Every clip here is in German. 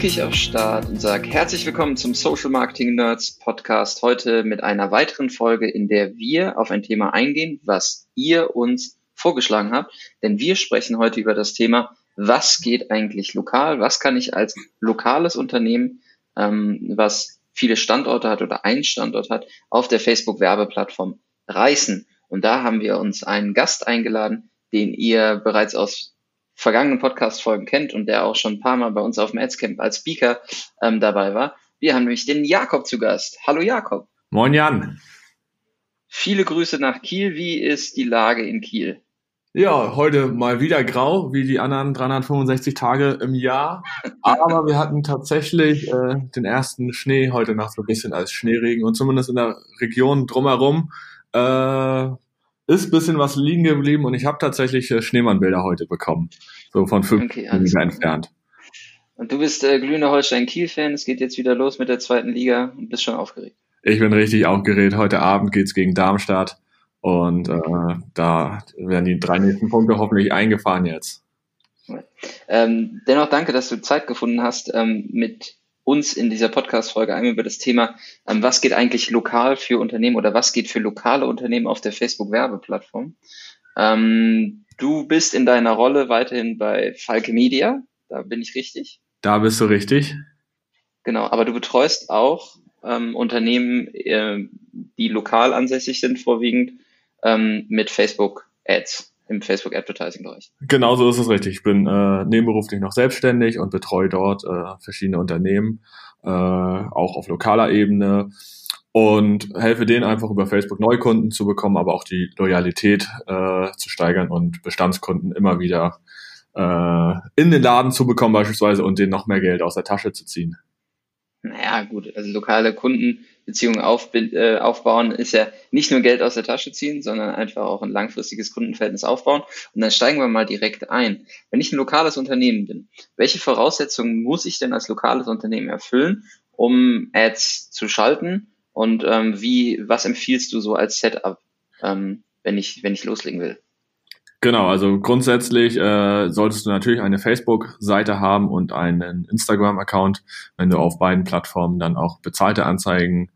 Drücke ich auf Start und sage herzlich willkommen zum Social Marketing Nerds Podcast. Heute mit einer weiteren Folge, in der wir auf ein Thema eingehen, was ihr uns vorgeschlagen habt. Denn wir sprechen heute über das Thema, was geht eigentlich lokal? Was kann ich als lokales Unternehmen, ähm, was viele Standorte hat oder einen Standort hat, auf der Facebook-Werbeplattform reißen? Und da haben wir uns einen Gast eingeladen, den ihr bereits aus vergangenen Podcast-Folgen kennt und der auch schon ein paar Mal bei uns auf dem Adscamp als Speaker ähm, dabei war. Wir haben nämlich den Jakob zu Gast. Hallo Jakob. Moin Jan. Viele Grüße nach Kiel. Wie ist die Lage in Kiel? Ja, heute mal wieder grau, wie die anderen 365 Tage im Jahr. Aber wir hatten tatsächlich äh, den ersten Schnee heute Nacht so ein bisschen als Schneeregen und zumindest in der Region drumherum äh, ist ein bisschen was liegen geblieben und ich habe tatsächlich äh, Schneemannbilder heute bekommen. So von fünf okay, Kilometer entfernt. Und du bist äh, glühender Holstein-Kiel-Fan. Es geht jetzt wieder los mit der zweiten Liga und bist schon aufgeregt. Ich bin richtig aufgeregt. Heute Abend geht's gegen Darmstadt und äh, da werden die drei nächsten Punkte hoffentlich eingefahren jetzt. Ähm, dennoch danke, dass du Zeit gefunden hast, ähm, mit uns in dieser Podcast-Folge einmal über das Thema, ähm, was geht eigentlich lokal für Unternehmen oder was geht für lokale Unternehmen auf der Facebook-Werbeplattform. Ähm, du bist in deiner Rolle weiterhin bei Falke Media, da bin ich richtig. Da bist du richtig. Genau, aber du betreust auch ähm, Unternehmen, äh, die lokal ansässig sind, vorwiegend ähm, mit Facebook Ads im Facebook Advertising Bereich. Genau so ist es richtig. Ich bin äh, nebenberuflich noch selbstständig und betreue dort äh, verschiedene Unternehmen, äh, auch auf lokaler Ebene und helfe denen einfach über Facebook Neukunden zu bekommen, aber auch die Loyalität äh, zu steigern und Bestandskunden immer wieder äh, in den Laden zu bekommen beispielsweise und denen noch mehr Geld aus der Tasche zu ziehen. Naja, gut, also lokale Kundenbeziehungen auf, äh, aufbauen ist ja nicht nur Geld aus der Tasche ziehen, sondern einfach auch ein langfristiges Kundenverhältnis aufbauen. Und dann steigen wir mal direkt ein. Wenn ich ein lokales Unternehmen bin, welche Voraussetzungen muss ich denn als lokales Unternehmen erfüllen, um Ads zu schalten? Und ähm, wie, was empfiehlst du so als Setup, ähm, wenn ich, wenn ich loslegen will? Genau, also grundsätzlich äh, solltest du natürlich eine Facebook-Seite haben und einen Instagram-Account, wenn du auf beiden Plattformen dann auch bezahlte Anzeigen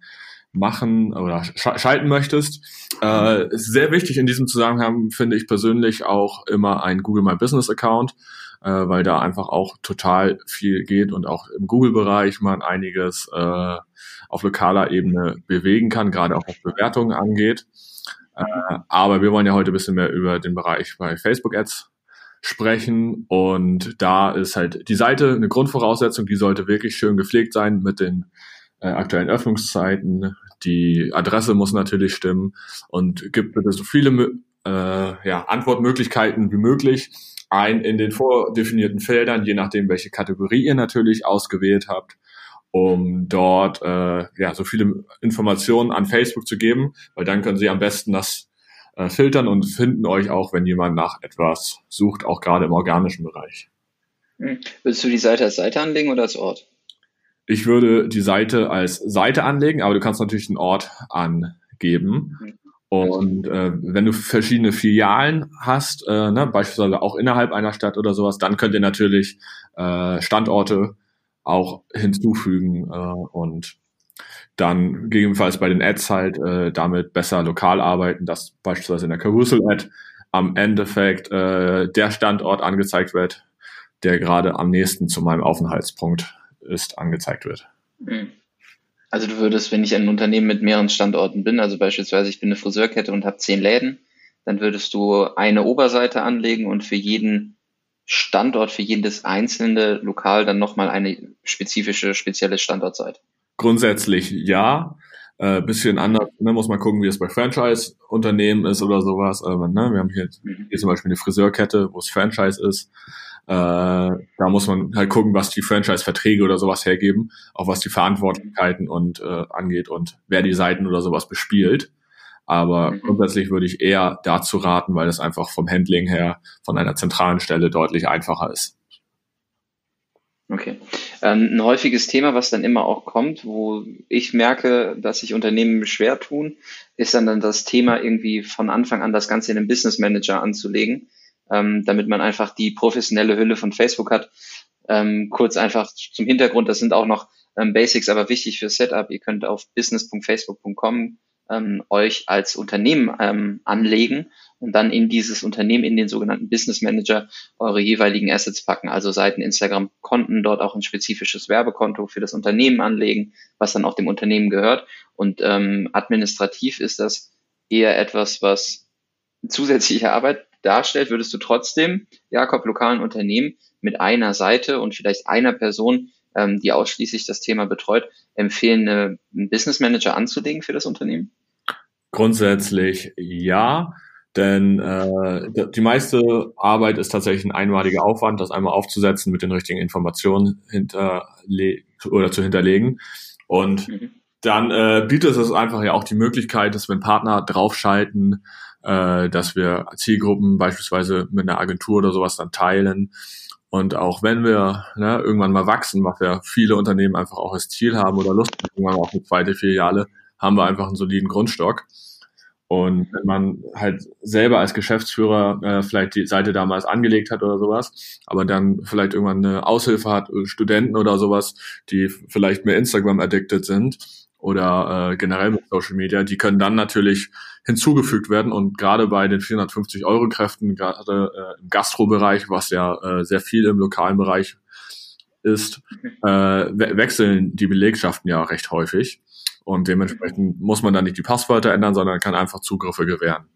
machen oder sch schalten möchtest. Äh, sehr wichtig in diesem Zusammenhang finde ich persönlich auch immer ein Google My Business Account, äh, weil da einfach auch total viel geht und auch im Google-Bereich man einiges äh, auf lokaler Ebene bewegen kann, gerade auch was Bewertungen angeht. Äh, aber wir wollen ja heute ein bisschen mehr über den Bereich bei Facebook Ads sprechen und da ist halt die Seite eine Grundvoraussetzung, die sollte wirklich schön gepflegt sein mit den äh, aktuellen Öffnungszeiten. Die Adresse muss natürlich stimmen und gibt bitte so viele äh, ja, Antwortmöglichkeiten wie möglich ein in den vordefinierten Feldern, je nachdem, welche Kategorie ihr natürlich ausgewählt habt um dort äh, ja so viele Informationen an Facebook zu geben, weil dann können sie am besten das äh, filtern und finden euch auch, wenn jemand nach etwas sucht, auch gerade im organischen Bereich. Hm. Willst du die Seite als Seite anlegen oder als Ort? Ich würde die Seite als Seite anlegen, aber du kannst natürlich einen Ort angeben. Hm. Und äh, wenn du verschiedene Filialen hast, äh, ne, beispielsweise auch innerhalb einer Stadt oder sowas, dann könnt ihr natürlich äh, Standorte auch hinzufügen äh, und dann gegebenenfalls bei den Ads halt äh, damit besser lokal arbeiten, dass beispielsweise in der Carousel-Ad am Endeffekt äh, der Standort angezeigt wird, der gerade am nächsten zu meinem Aufenthaltspunkt ist, angezeigt wird. Hm. Also du würdest, wenn ich ein Unternehmen mit mehreren Standorten bin, also beispielsweise ich bin eine Friseurkette und habe zehn Läden, dann würdest du eine Oberseite anlegen und für jeden Standort für jedes einzelne Lokal dann nochmal eine spezifische, spezielle Standortseite? Grundsätzlich ja. Äh, bisschen anders, ne, muss man gucken, wie es bei Franchise-Unternehmen ist oder sowas. Aber, ne, wir haben hier, mhm. hier zum Beispiel eine Friseurkette, wo es Franchise ist. Äh, da muss man halt gucken, was die Franchise-Verträge oder sowas hergeben, auch was die Verantwortlichkeiten und äh, angeht und wer die Seiten oder sowas bespielt. Aber mhm. grundsätzlich würde ich eher dazu raten, weil es einfach vom Handling her von einer zentralen Stelle deutlich einfacher ist. Okay. Ähm, ein häufiges Thema, was dann immer auch kommt, wo ich merke, dass sich Unternehmen schwer tun, ist dann, dann das Thema irgendwie von Anfang an das Ganze in den Business Manager anzulegen, ähm, damit man einfach die professionelle Hülle von Facebook hat Ähm, kurz einfach zum Hintergrund, das sind auch noch Basics, aber wichtig für Setup. Ihr könnt auf business.facebook.com ähm, euch als Unternehmen ähm, anlegen und dann in dieses Unternehmen, in den sogenannten Business Manager, eure jeweiligen Assets packen. Also Seiten, Instagram-Konten, dort auch ein spezifisches Werbekonto für das Unternehmen anlegen, was dann auch dem Unternehmen gehört. Und ähm, administrativ ist das eher etwas, was zusätzliche Arbeit darstellt, würdest du trotzdem, Jakob, lokalen Unternehmen mit einer Seite und vielleicht einer Person, ähm, die ausschließlich das Thema betreut, empfehlen, einen Business Manager anzulegen für das Unternehmen? Grundsätzlich ja. Denn äh, die meiste Arbeit ist tatsächlich ein einmaliger Aufwand, das einmal aufzusetzen, mit den richtigen Informationen hinterle oder zu hinterlegen. Und mhm. dann äh, bietet es einfach ja auch die Möglichkeit, dass wenn Partner draufschalten, äh, dass wir Zielgruppen beispielsweise mit einer Agentur oder sowas dann teilen. Und auch wenn wir ne, irgendwann mal wachsen, was ja viele Unternehmen einfach auch als Ziel haben oder Lust haben, irgendwann auch eine zweite Filiale, haben wir einfach einen soliden Grundstock. Und wenn man halt selber als Geschäftsführer äh, vielleicht die Seite damals angelegt hat oder sowas, aber dann vielleicht irgendwann eine Aushilfe hat, Studenten oder sowas, die vielleicht mehr Instagram addicted sind oder äh, generell mit Social Media, die können dann natürlich hinzugefügt werden und gerade bei den 450 Euro Kräften, gerade äh, im Gastrobereich, was ja äh, sehr viel im lokalen Bereich ist, äh, we wechseln die Belegschaften ja recht häufig. Und dementsprechend muss man dann nicht die Passwörter ändern, sondern kann einfach Zugriffe gewähren.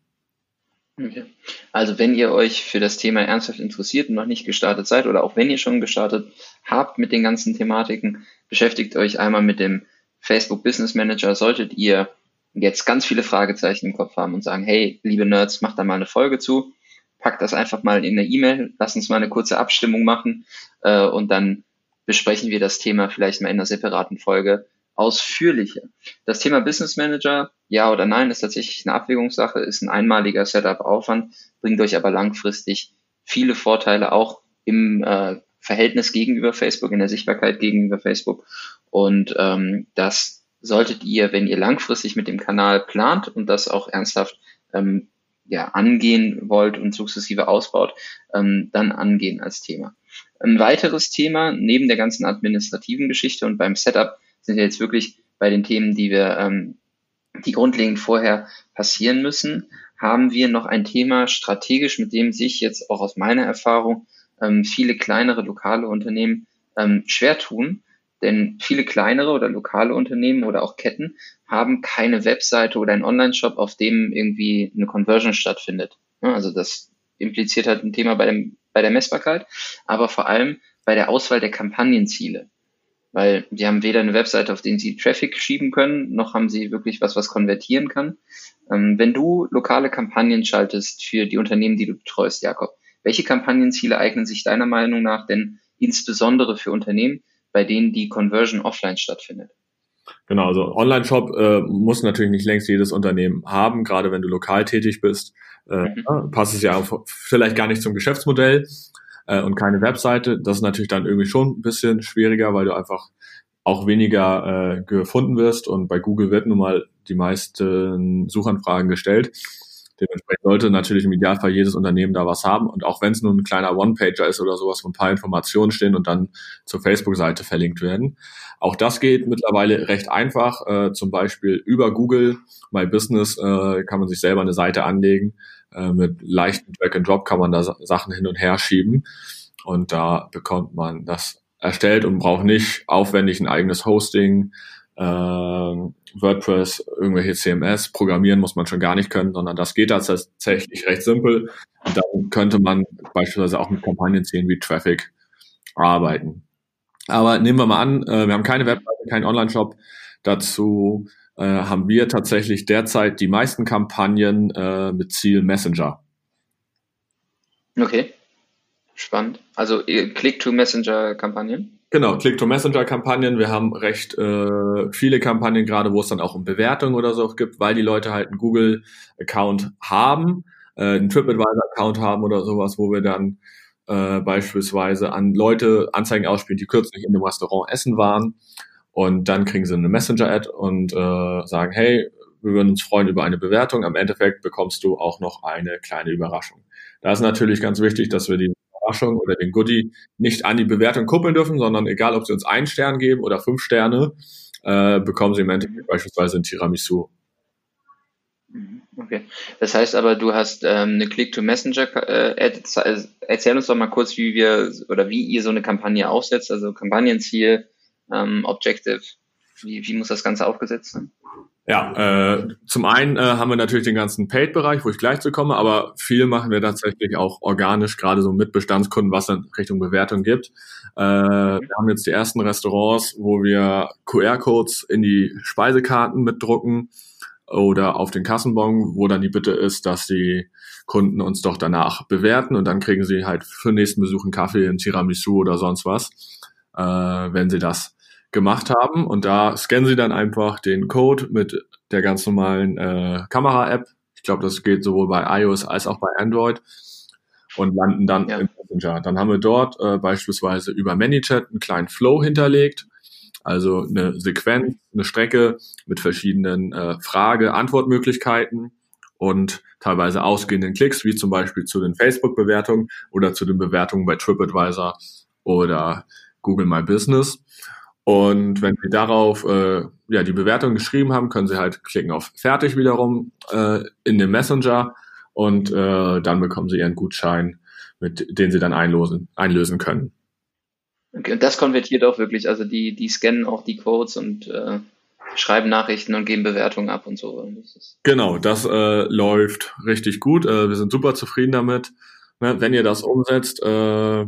Okay. Also wenn ihr euch für das Thema ernsthaft interessiert und noch nicht gestartet seid oder auch wenn ihr schon gestartet habt mit den ganzen Thematiken, beschäftigt euch einmal mit dem Facebook Business Manager. Solltet ihr jetzt ganz viele Fragezeichen im Kopf haben und sagen, hey, liebe Nerds, macht da mal eine Folge zu, packt das einfach mal in eine E-Mail, lasst uns mal eine kurze Abstimmung machen äh, und dann besprechen wir das Thema vielleicht mal in einer separaten Folge ausführlicher. Das Thema Business Manager, ja oder nein, ist tatsächlich eine Abwägungssache, ist ein einmaliger Setup-Aufwand, bringt euch aber langfristig viele Vorteile auch im äh, Verhältnis gegenüber Facebook, in der Sichtbarkeit gegenüber Facebook. Und ähm, das solltet ihr, wenn ihr langfristig mit dem Kanal plant und das auch ernsthaft ähm, ja, angehen wollt und sukzessive ausbaut, ähm, dann angehen als Thema. Ein weiteres Thema neben der ganzen administrativen Geschichte und beim Setup sind wir jetzt wirklich bei den Themen, die wir, ähm, die grundlegend vorher passieren müssen, haben wir noch ein Thema strategisch, mit dem sich jetzt auch aus meiner Erfahrung ähm, viele kleinere lokale Unternehmen ähm, schwer tun. Denn viele kleinere oder lokale Unternehmen oder auch Ketten haben keine Webseite oder einen Online-Shop, auf dem irgendwie eine Conversion stattfindet. Also das impliziert halt ein Thema bei, dem, bei der Messbarkeit, aber vor allem bei der Auswahl der Kampagnenziele weil die haben weder eine Webseite, auf den sie Traffic schieben können, noch haben sie wirklich was, was konvertieren kann. Ähm, wenn du lokale Kampagnen schaltest für die Unternehmen, die du betreust, Jakob, welche Kampagnenziele eignen sich deiner Meinung nach denn insbesondere für Unternehmen, bei denen die Conversion offline stattfindet? Genau, also Online-Shop äh, muss natürlich nicht längst jedes Unternehmen haben, gerade wenn du lokal tätig bist. Äh, mhm. Passt es ja vielleicht gar nicht zum Geschäftsmodell äh, und keine Webseite. Das ist natürlich dann irgendwie schon ein bisschen schwieriger, weil du einfach auch weniger äh, gefunden wirst und bei Google wird nun mal die meisten Suchanfragen gestellt. Dementsprechend sollte natürlich im Idealfall jedes Unternehmen da was haben und auch wenn es nur ein kleiner One-Pager ist oder sowas, wo ein paar Informationen stehen und dann zur Facebook-Seite verlinkt werden. Auch das geht mittlerweile recht einfach. Äh, zum Beispiel über Google My Business äh, kann man sich selber eine Seite anlegen äh, mit leichten Drag and Drop kann man da Sachen hin und her schieben und da bekommt man das erstellt und braucht nicht aufwendig ein eigenes Hosting, äh, WordPress, irgendwelche CMS, programmieren muss man schon gar nicht können, sondern das geht tatsächlich recht simpel. Und dann könnte man beispielsweise auch mit Kampagnenzielen wie Traffic arbeiten. Aber nehmen wir mal an, äh, wir haben keine Webseite, keinen Online-Shop. Dazu äh, haben wir tatsächlich derzeit die meisten Kampagnen äh, mit Ziel Messenger. Okay, spannend. Also Click-to-Messenger-Kampagnen? Genau, Click-to-Messenger-Kampagnen. Wir haben recht äh, viele Kampagnen, gerade wo es dann auch um Bewertungen oder so gibt, weil die Leute halt einen Google-Account haben, äh, einen TripAdvisor-Account haben oder sowas, wo wir dann äh, beispielsweise an Leute Anzeigen ausspielen, die kürzlich in dem Restaurant essen waren und dann kriegen sie eine Messenger-Ad und äh, sagen, hey, wir würden uns freuen über eine Bewertung. Am Endeffekt bekommst du auch noch eine kleine Überraschung. Da ist natürlich ganz wichtig, dass wir die Überraschung oder den Goodie nicht an die Bewertung kuppeln dürfen, sondern egal, ob sie uns einen Stern geben oder fünf Sterne, äh, bekommen sie im Endeffekt beispielsweise ein Tiramisu. Mhm, okay. Das heißt aber, du hast ähm, eine Click-to-Messenger. Äh, erzähl uns doch mal kurz, wie wir oder wie ihr so eine Kampagne aufsetzt, also Kampagnenziel, ähm, Objective. Wie, wie muss das Ganze aufgesetzt sein? Ja, äh, zum einen äh, haben wir natürlich den ganzen Paid-Bereich, wo ich gleich zu komme, aber viel machen wir tatsächlich auch organisch, gerade so mit Bestandskunden, was dann Richtung Bewertung gibt. Äh, wir haben jetzt die ersten Restaurants, wo wir QR-Codes in die Speisekarten mitdrucken oder auf den Kassenbon, wo dann die Bitte ist, dass die Kunden uns doch danach bewerten und dann kriegen sie halt für den nächsten Besuch einen Kaffee, ein Tiramisu oder sonst was, äh, wenn sie das gemacht haben. Und da scannen sie dann einfach den Code mit der ganz normalen äh, Kamera-App. Ich glaube, das geht sowohl bei iOS als auch bei Android und landen dann ja. im Messenger. Dann haben wir dort äh, beispielsweise über ManyChat einen kleinen Flow hinterlegt, also eine Sequenz, eine Strecke mit verschiedenen äh, Frage-Antwortmöglichkeiten und teilweise ausgehenden Klicks, wie zum Beispiel zu den Facebook-Bewertungen oder zu den Bewertungen bei TripAdvisor oder Google My Business. Und wenn Sie darauf äh, ja, die Bewertung geschrieben haben, können Sie halt klicken auf Fertig wiederum äh, in dem Messenger und äh, dann bekommen Sie Ihren Gutschein, mit den Sie dann einlösen, einlösen können. Okay, und das konvertiert auch wirklich, also die, die scannen auch die Codes und äh, schreiben Nachrichten und geben Bewertungen ab und so. Das genau, das äh, läuft richtig gut. Äh, wir sind super zufrieden damit. Ne, wenn ihr das umsetzt, äh,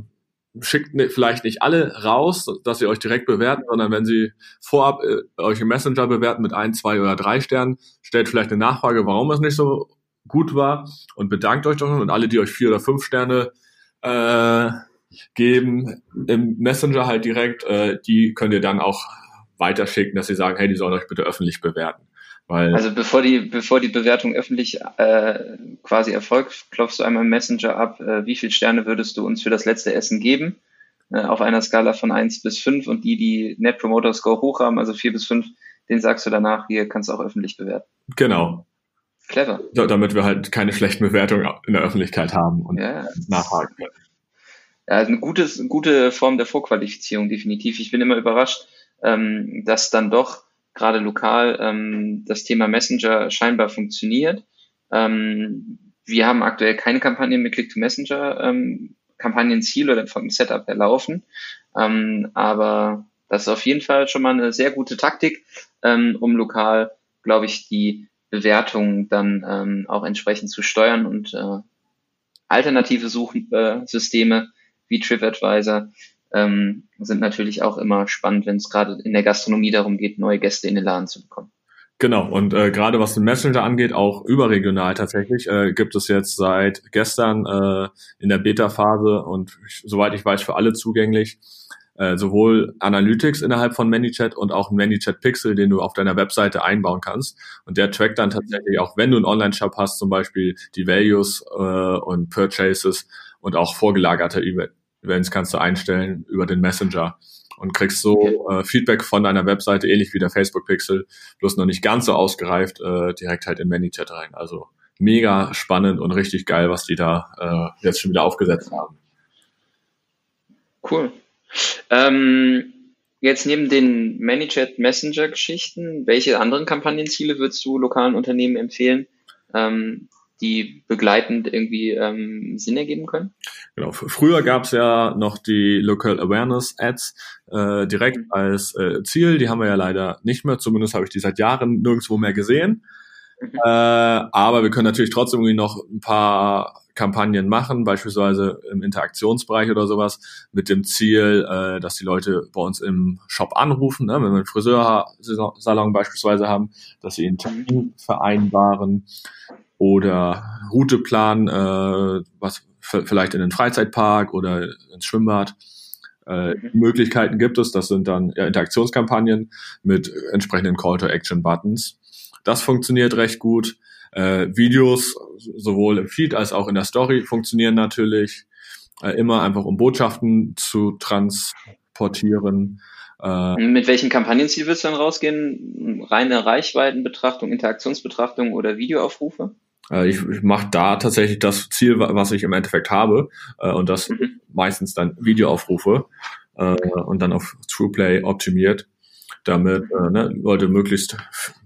schickt ne, vielleicht nicht alle raus, dass sie euch direkt bewerten, sondern wenn sie vorab äh, euch im Messenger bewerten mit ein, zwei oder drei Sternen, stellt vielleicht eine Nachfrage, warum es nicht so gut war und bedankt euch doch und alle, die euch vier oder fünf Sterne äh, geben im Messenger halt direkt, äh, die könnt ihr dann auch weiterschicken, dass sie sagen, hey, die sollen euch bitte öffentlich bewerten. Weil also bevor die, bevor die Bewertung öffentlich äh, quasi erfolgt, klopfst du einmal im Messenger ab, äh, wie viele Sterne würdest du uns für das letzte Essen geben? Äh, auf einer Skala von eins bis fünf und die, die Net Promoter Score hoch haben, also vier bis fünf, den sagst du danach, hier kannst du auch öffentlich bewerten. Genau. Clever. So, damit wir halt keine schlechten Bewertungen in der Öffentlichkeit haben und ja. nachhaken können. Ja, eine gute, gute Form der Vorqualifizierung, definitiv. Ich bin immer überrascht, ähm, dass dann doch gerade lokal ähm, das Thema Messenger scheinbar funktioniert. Ähm, wir haben aktuell keine Kampagne mit Click-to-Messenger, ähm, Kampagnenziel oder vom Setup her laufen. Ähm, aber das ist auf jeden Fall schon mal eine sehr gute Taktik, ähm, um lokal, glaube ich, die Bewertungen dann ähm, auch entsprechend zu steuern und äh, alternative Suchsysteme wie TripAdvisor ähm, sind natürlich auch immer spannend, wenn es gerade in der Gastronomie darum geht, neue Gäste in den Laden zu bekommen. Genau, und äh, gerade was den Messenger angeht, auch überregional tatsächlich, äh, gibt es jetzt seit gestern äh, in der Beta-Phase und soweit ich weiß für alle zugänglich, äh, sowohl Analytics innerhalb von ManyChat und auch ein ManyChat Pixel, den du auf deiner Webseite einbauen kannst. Und der trackt dann tatsächlich auch, wenn du einen Online-Shop hast, zum Beispiel die Values äh, und Purchases und auch vorgelagerte Events kannst du einstellen über den Messenger und kriegst so äh, Feedback von deiner Webseite, ähnlich wie der Facebook Pixel, bloß noch nicht ganz so ausgereift, äh, direkt halt in ManyChat rein. Also mega spannend und richtig geil, was die da äh, jetzt schon wieder aufgesetzt haben. Cool. Ähm, jetzt neben den ManyChat Messenger Geschichten, welche anderen Kampagnenziele würdest du lokalen Unternehmen empfehlen? Ähm, die begleitend irgendwie ähm, Sinn ergeben können? Genau. Früher gab es ja noch die Local Awareness Ads äh, direkt mhm. als äh, Ziel. Die haben wir ja leider nicht mehr. Zumindest habe ich die seit Jahren nirgendwo mehr gesehen. Mhm. Äh, aber wir können natürlich trotzdem irgendwie noch ein paar Kampagnen machen, beispielsweise im Interaktionsbereich oder sowas, mit dem Ziel, äh, dass die Leute bei uns im Shop anrufen, ne? wenn wir einen Friseursalon beispielsweise haben, dass sie einen Termin vereinbaren oder Routeplan, äh, was vielleicht in den Freizeitpark oder ins Schwimmbad. Äh, mhm. Möglichkeiten gibt es, das sind dann ja, Interaktionskampagnen mit entsprechenden Call-to-Action-Buttons. Das funktioniert recht gut. Äh, Videos sowohl im Feed als auch in der Story funktionieren natürlich äh, immer einfach, um Botschaften zu transportieren. Äh, Mit welchem Kampagnenziel willst du dann rausgehen? Reine Reichweitenbetrachtung, Interaktionsbetrachtung oder Videoaufrufe? Äh, ich ich mache da tatsächlich das Ziel, was ich im Endeffekt habe. Äh, und das mhm. meistens dann Videoaufrufe äh, und dann auf TruePlay optimiert, damit äh, ne, Leute möglichst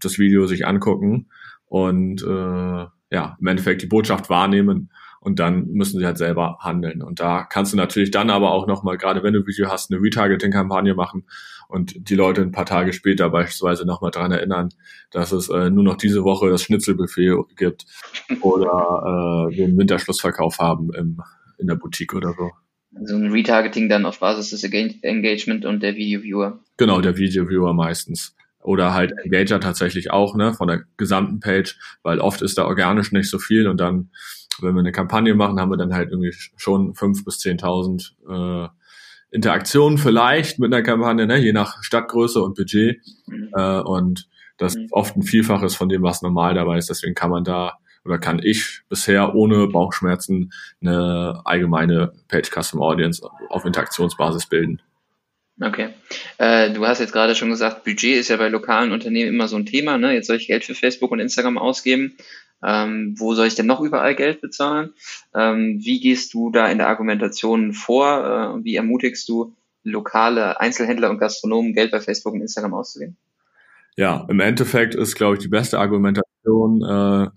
das Video sich angucken und äh, ja, im Endeffekt die Botschaft wahrnehmen und dann müssen sie halt selber handeln. Und da kannst du natürlich dann aber auch nochmal, gerade wenn du Video hast, eine Retargeting-Kampagne machen und die Leute ein paar Tage später beispielsweise nochmal dran erinnern, dass es äh, nur noch diese Woche das Schnitzelbuffet gibt oder äh, wir einen Winterschlussverkauf haben im, in der Boutique oder so. Also ein Retargeting dann auf Basis des Engagement und der Video-Viewer. Genau, der Video-Viewer meistens oder halt Engager tatsächlich auch, ne, von der gesamten Page, weil oft ist da organisch nicht so viel und dann, wenn wir eine Kampagne machen, haben wir dann halt irgendwie schon fünf bis zehntausend äh, Interaktionen vielleicht mit einer Kampagne, ne, je nach Stadtgröße und Budget mhm. äh, und das mhm. ist oft ein Vielfaches von dem, was normal dabei ist, deswegen kann man da oder kann ich bisher ohne Bauchschmerzen eine allgemeine Page Custom Audience auf Interaktionsbasis bilden. Okay. Äh, du hast jetzt gerade schon gesagt, Budget ist ja bei lokalen Unternehmen immer so ein Thema. Ne? Jetzt soll ich Geld für Facebook und Instagram ausgeben. Ähm, wo soll ich denn noch überall Geld bezahlen? Ähm, wie gehst du da in der Argumentation vor? Äh, wie ermutigst du lokale Einzelhändler und Gastronomen, Geld bei Facebook und Instagram auszugeben? Ja, im Endeffekt ist, glaube ich, die beste Argumentation äh,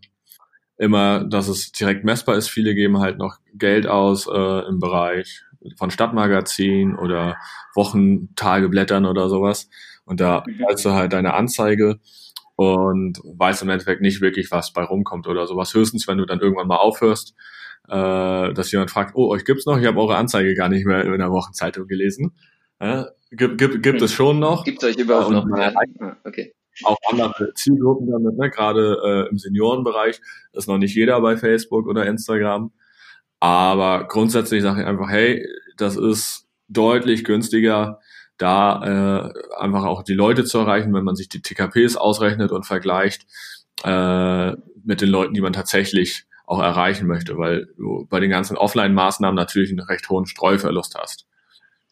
immer, dass es direkt messbar ist. Viele geben halt noch Geld aus äh, im Bereich von Stadtmagazin oder Wochentageblättern oder sowas. Und da zahlst mhm. du halt deine Anzeige und weißt im Endeffekt nicht wirklich, was bei rumkommt oder sowas. Höchstens, wenn du dann irgendwann mal aufhörst, äh, dass jemand fragt, oh, euch gibt's noch? Ich habe eure Anzeige gar nicht mehr in der Wochenzeitung gelesen. Äh, gibt, gibt, gibt es schon noch. Gibt es euch überhaupt und, noch? Ah, okay. Auch andere Zielgruppen damit, ne? gerade äh, im Seniorenbereich ist noch nicht jeder bei Facebook oder Instagram. Aber grundsätzlich sage ich einfach, hey, das ist deutlich günstiger, da äh, einfach auch die Leute zu erreichen, wenn man sich die TKPs ausrechnet und vergleicht äh, mit den Leuten, die man tatsächlich auch erreichen möchte, weil du bei den ganzen Offline-Maßnahmen natürlich einen recht hohen Streuverlust hast.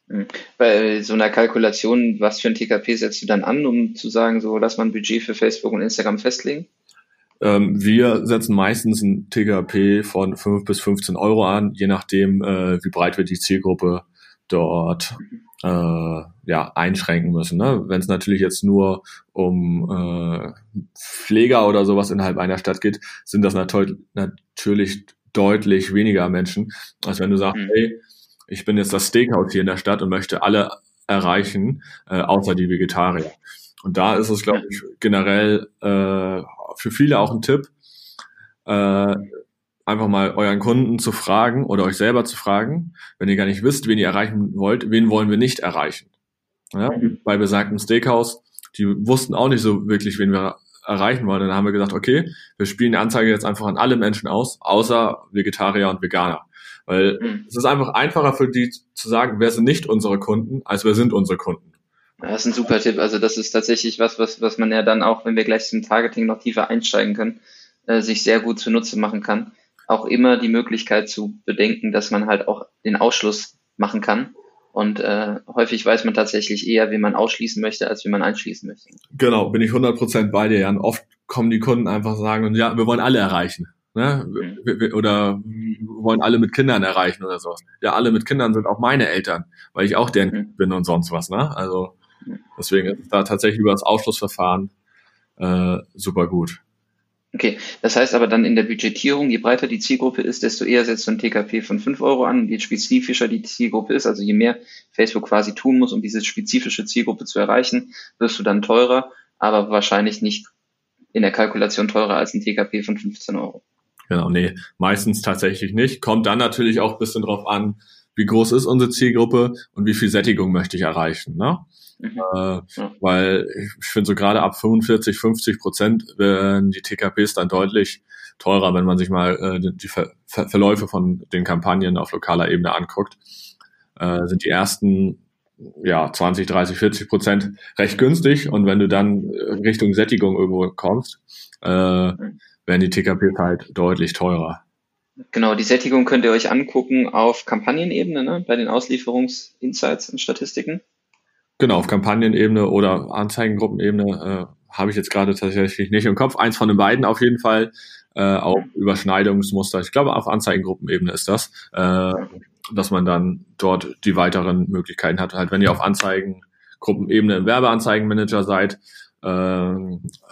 Hm. Bei so einer Kalkulation, was für ein TKP setzt du dann an, um zu sagen, so lass man ein Budget für Facebook und Instagram festlegen? Ähm, wir setzen meistens ein TKP von 5 bis 15 Euro an, je nachdem, äh, wie breit wir die Zielgruppe dort äh, ja, einschränken müssen. Ne? Wenn es natürlich jetzt nur um äh, Pfleger oder sowas innerhalb einer Stadt geht, sind das natürlich, natürlich deutlich weniger Menschen, als wenn du sagst, mhm. hey, ich bin jetzt das Steakhouse hier in der Stadt und möchte alle erreichen, äh, außer die Vegetarier. Und da ist es, glaube ich, generell äh, für viele auch ein Tipp, äh, einfach mal euren Kunden zu fragen oder euch selber zu fragen, wenn ihr gar nicht wisst, wen ihr erreichen wollt, wen wollen wir nicht erreichen. Ja? Mhm. Bei besagtem Steakhouse, die wussten auch nicht so wirklich, wen wir erreichen wollen. Dann haben wir gesagt, okay, wir spielen die Anzeige jetzt einfach an alle Menschen aus, außer Vegetarier und Veganer. Weil mhm. es ist einfach einfacher für die zu sagen, wer sind nicht unsere Kunden, als wer sind unsere Kunden. Das ist ein super Tipp. Also das ist tatsächlich was, was, was man ja dann auch, wenn wir gleich zum Targeting noch tiefer einsteigen können, äh, sich sehr gut zunutze machen kann. Auch immer die Möglichkeit zu bedenken, dass man halt auch den Ausschluss machen kann. Und äh, häufig weiß man tatsächlich eher, wie man ausschließen möchte, als wie man einschließen möchte. Genau, bin ich 100% bei dir, Jan. Oft kommen die Kunden einfach sagen, ja, wir wollen alle erreichen. Ne? Mhm. Oder wollen alle mit Kindern erreichen oder sowas. Ja, alle mit Kindern sind auch meine Eltern, weil ich auch deren mhm. bin und sonst was. Ne? Also Deswegen ist da tatsächlich über das Ausschlussverfahren äh, super gut. Okay, das heißt aber dann in der Budgetierung, je breiter die Zielgruppe ist, desto eher setzt du ein TKP von 5 Euro an, je spezifischer die Zielgruppe ist, also je mehr Facebook quasi tun muss, um diese spezifische Zielgruppe zu erreichen, wirst du dann teurer, aber wahrscheinlich nicht in der Kalkulation teurer als ein TKP von 15 Euro. Genau, nee, meistens tatsächlich nicht. Kommt dann natürlich auch ein bisschen drauf an, wie groß ist unsere Zielgruppe und wie viel Sättigung möchte ich erreichen. Ne? Mhm. Äh, weil ich finde so gerade ab 45, 50 Prozent werden die TKPs dann deutlich teurer, wenn man sich mal äh, die Ver Ver Verläufe von den Kampagnen auf lokaler Ebene anguckt. Äh, sind die ersten ja 20, 30, 40 Prozent recht günstig und wenn du dann Richtung Sättigung irgendwo kommst, äh, mhm. werden die TKPs halt deutlich teurer. Genau, die Sättigung könnt ihr euch angucken auf Kampagnenebene, ne, bei den Auslieferungsinsights und Statistiken. Genau, auf Kampagnenebene oder Anzeigengruppenebene äh, habe ich jetzt gerade tatsächlich nicht im Kopf. Eins von den beiden auf jeden Fall. Äh, auch Überschneidungsmuster. Ich glaube, auf Anzeigengruppenebene ist das. Äh, dass man dann dort die weiteren Möglichkeiten hat. Halt, wenn ihr auf Anzeigengruppenebene im Werbeanzeigenmanager seid, äh,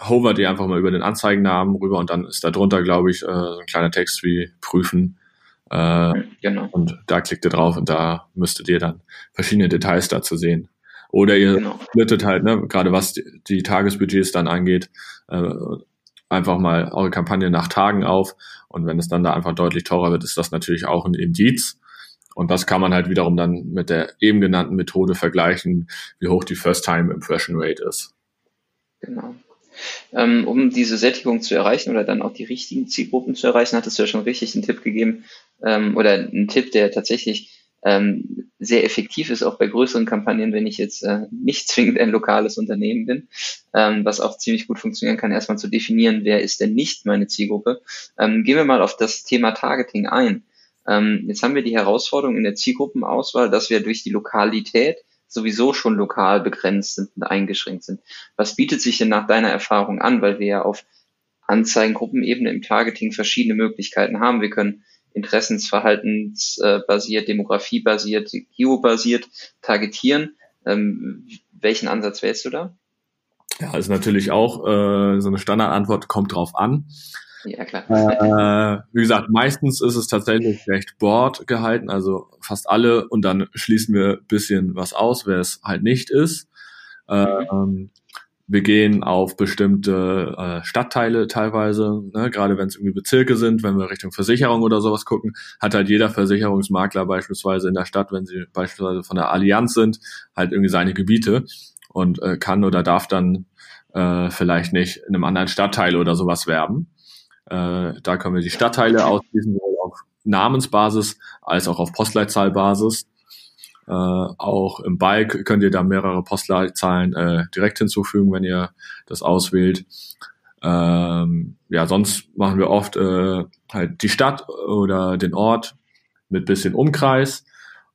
hovert ihr einfach mal über den Anzeigennamen rüber und dann ist da drunter, glaube ich, äh, so ein kleiner Text wie prüfen. Äh, genau. Und da klickt ihr drauf und da müsstet ihr dann verschiedene Details dazu sehen. Oder ihr genau. splittet halt, ne, gerade was die, die Tagesbudgets dann angeht, äh, einfach mal eure Kampagne nach Tagen auf. Und wenn es dann da einfach deutlich teurer wird, ist das natürlich auch ein Indiz. Und das kann man halt wiederum dann mit der eben genannten Methode vergleichen, wie hoch die First-Time-Impression Rate ist. Genau. Ähm, um diese Sättigung zu erreichen oder dann auch die richtigen Zielgruppen zu erreichen, hattest du ja schon richtig einen Tipp gegeben ähm, oder einen Tipp, der tatsächlich ähm, sehr effektiv ist, auch bei größeren Kampagnen, wenn ich jetzt äh, nicht zwingend ein lokales Unternehmen bin, ähm, was auch ziemlich gut funktionieren kann, erstmal zu definieren, wer ist denn nicht meine Zielgruppe. Ähm, gehen wir mal auf das Thema Targeting ein. Ähm, jetzt haben wir die Herausforderung in der Zielgruppenauswahl, dass wir durch die Lokalität sowieso schon lokal begrenzt sind und eingeschränkt sind. Was bietet sich denn nach deiner Erfahrung an, weil wir ja auf Anzeigengruppenebene im Targeting verschiedene Möglichkeiten haben. Wir können interessensverhaltensbasiert, demografiebasiert, geobasiert targetieren. Ähm, welchen Ansatz wählst du da? Ja, ist natürlich auch äh, so eine Standardantwort, kommt drauf an. Ja, klar. Äh, wie gesagt, meistens ist es tatsächlich recht board gehalten, also fast alle und dann schließen wir bisschen was aus, wer es halt nicht ist. Ähm, wir gehen auf bestimmte äh, Stadtteile teilweise, ne? gerade wenn es irgendwie Bezirke sind, wenn wir Richtung Versicherung oder sowas gucken, hat halt jeder Versicherungsmakler beispielsweise in der Stadt, wenn sie beispielsweise von der Allianz sind, halt irgendwie seine Gebiete und äh, kann oder darf dann äh, vielleicht nicht in einem anderen Stadtteil oder sowas werben. Äh, da können wir die Stadtteile ausschließen, sowohl auf Namensbasis als auch auf Postleitzahlbasis. Äh, auch im Bike könnt ihr da mehrere Postleitzahlen äh, direkt hinzufügen, wenn ihr das auswählt. Ähm, ja, sonst machen wir oft äh, halt die Stadt oder den Ort mit bisschen Umkreis.